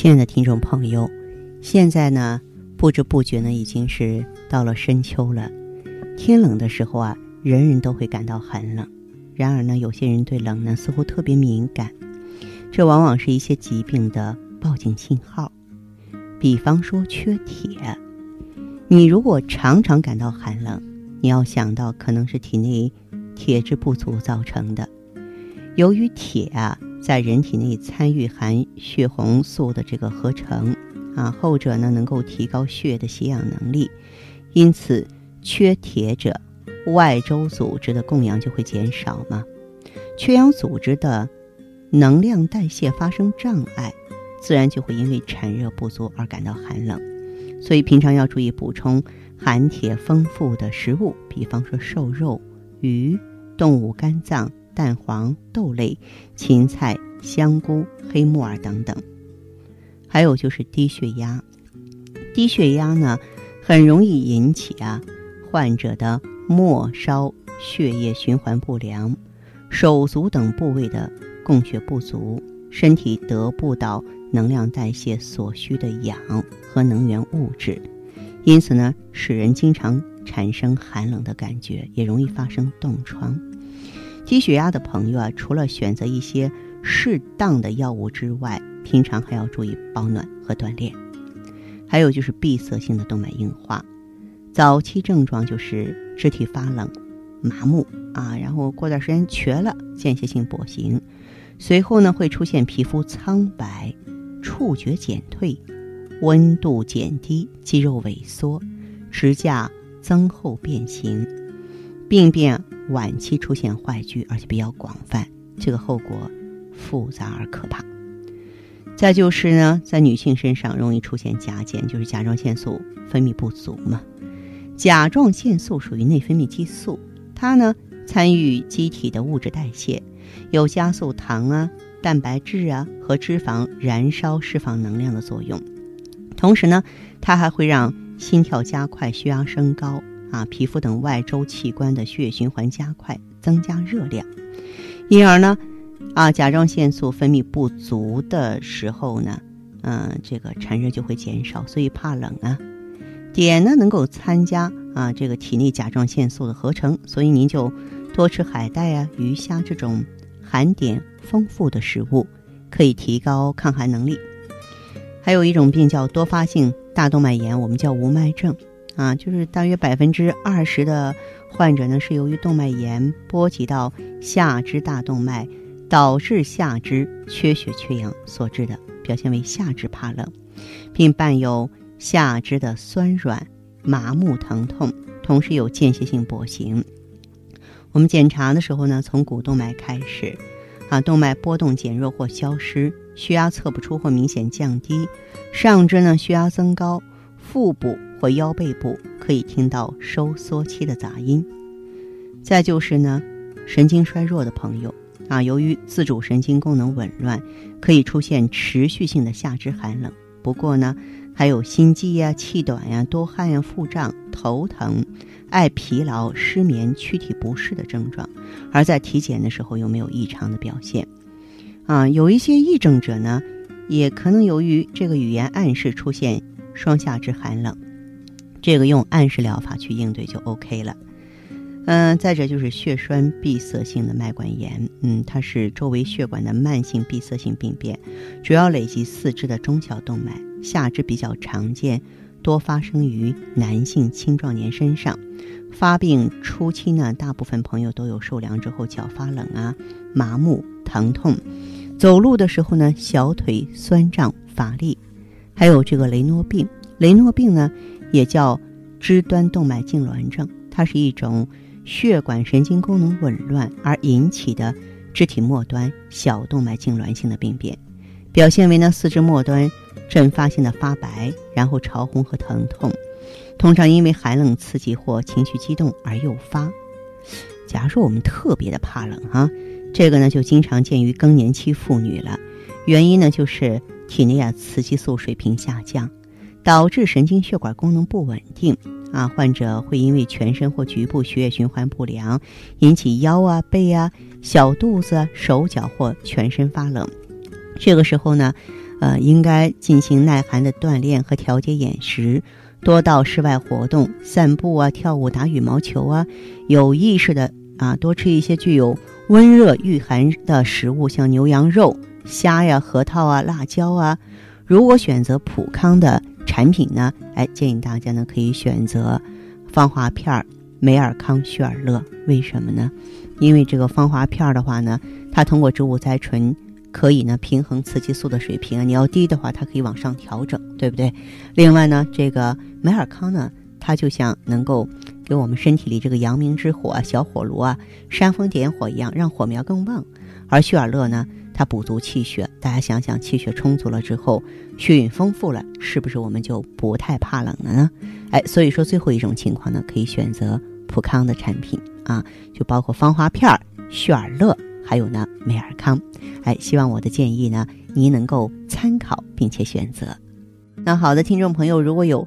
亲爱的听众朋友，现在呢不知不觉呢已经是到了深秋了，天冷的时候啊，人人都会感到寒冷。然而呢，有些人对冷呢似乎特别敏感，这往往是一些疾病的报警信号。比方说缺铁，你如果常常感到寒冷，你要想到可能是体内铁质不足造成的。由于铁啊在人体内参与含血红素的这个合成，啊后者呢能够提高血的吸氧能力，因此缺铁者。外周组织的供氧就会减少嘛，缺氧组织的能量代谢发生障碍，自然就会因为产热不足而感到寒冷。所以平常要注意补充含铁丰富的食物，比方说瘦肉、鱼、动物肝脏、蛋黄、豆类、芹菜、香菇、黑木耳等等。还有就是低血压，低血压呢很容易引起啊患者的。末梢血液循环不良，手足等部位的供血不足，身体得不到能量代谢所需的氧和能源物质，因此呢，使人经常产生寒冷的感觉，也容易发生冻疮。低血压的朋友啊，除了选择一些适当的药物之外，平常还要注意保暖和锻炼。还有就是闭塞性的动脉硬化。早期症状就是肢体发冷、麻木啊，然后过段时间瘸了，间歇性跛行，随后呢会出现皮肤苍白、触觉减退、温度减低、肌肉萎缩、指甲增厚变形，病变晚期出现坏疽，而且比较广泛，这个后果复杂而可怕。再就是呢，在女性身上容易出现甲减，就是甲状腺素分泌不足嘛。甲状腺素属于内分泌激素，它呢参与机体的物质代谢，有加速糖啊、蛋白质啊和脂肪燃烧释放能量的作用。同时呢，它还会让心跳加快、血压升高啊、皮肤等外周器官的血液循环加快，增加热量。因而呢，啊，甲状腺素分泌不足的时候呢，嗯，这个产热就会减少，所以怕冷啊。碘呢能够参加啊这个体内甲状腺素的合成，所以您就多吃海带啊、鱼虾这种含碘丰富的食物，可以提高抗寒能力。还有一种病叫多发性大动脉炎，我们叫无脉症啊，就是大约百分之二十的患者呢是由于动脉炎波及到下肢大动脉，导致下肢缺血缺氧所致的，表现为下肢怕冷，并伴有。下肢的酸软、麻木、疼痛，同时有间歇性跛行。我们检查的时候呢，从股动脉开始，啊，动脉波动减弱或消失，血压测不出或明显降低，上肢呢血压增高，腹部或腰背部可以听到收缩期的杂音。再就是呢，神经衰弱的朋友，啊，由于自主神经功能紊乱，可以出现持续性的下肢寒冷。不过呢。还有心悸呀、气短呀、多汗呀、腹胀、头疼、爱疲劳、失眠、躯体不适的症状，而在体检的时候有没有异常的表现？啊，有一些癔症者呢，也可能由于这个语言暗示出现双下肢寒冷，这个用暗示疗法去应对就 OK 了。嗯，再者就是血栓闭塞性的脉管炎，嗯，它是周围血管的慢性闭塞性病变，主要累及四肢的中小动脉。下肢比较常见，多发生于男性青壮年身上。发病初期呢，大部分朋友都有受凉之后脚发冷啊、麻木、疼痛，走路的时候呢，小腿酸胀乏力。还有这个雷诺病，雷诺病呢也叫肢端动脉痉挛症，它是一种血管神经功能紊乱而引起的肢体末端小动脉痉挛性的病变，表现为呢四肢末端。阵发性的发白，然后潮红和疼痛，通常因为寒冷刺激或情绪激动而诱发。假如说我们特别的怕冷哈，这个呢就经常见于更年期妇女了。原因呢就是体内啊雌激素水平下降，导致神经血管功能不稳定啊。患者会因为全身或局部血液循环不良，引起腰啊、背啊、小肚子、啊手脚或全身发冷。这个时候呢，呃，应该进行耐寒的锻炼和调节饮食。多到室外活动，散步啊，跳舞、打羽毛球啊，有意识的啊，多吃一些具有温热御寒的食物，像牛羊肉、虾呀、核桃啊、辣椒啊。如果选择普康的产品呢，哎，建议大家呢可以选择芳华片儿、美尔康、旭尔乐。为什么呢？因为这个芳华片儿的话呢，它通过植物甾醇。可以呢，平衡雌激素的水平啊。你要低的话，它可以往上调整，对不对？另外呢，这个美尔康呢，它就像能够给我们身体里这个阳明之火、小火炉啊，煽风点火一样，让火苗更旺。而旭尔乐呢，它补足气血。大家想想，气血充足了之后，血运丰富了，是不是我们就不太怕冷了呢？哎，所以说最后一种情况呢，可以选择普康的产品啊，就包括芳华片、旭尔乐。还有呢，美尔康，哎，希望我的建议呢，您能够参考并且选择。那好的，听众朋友，如果有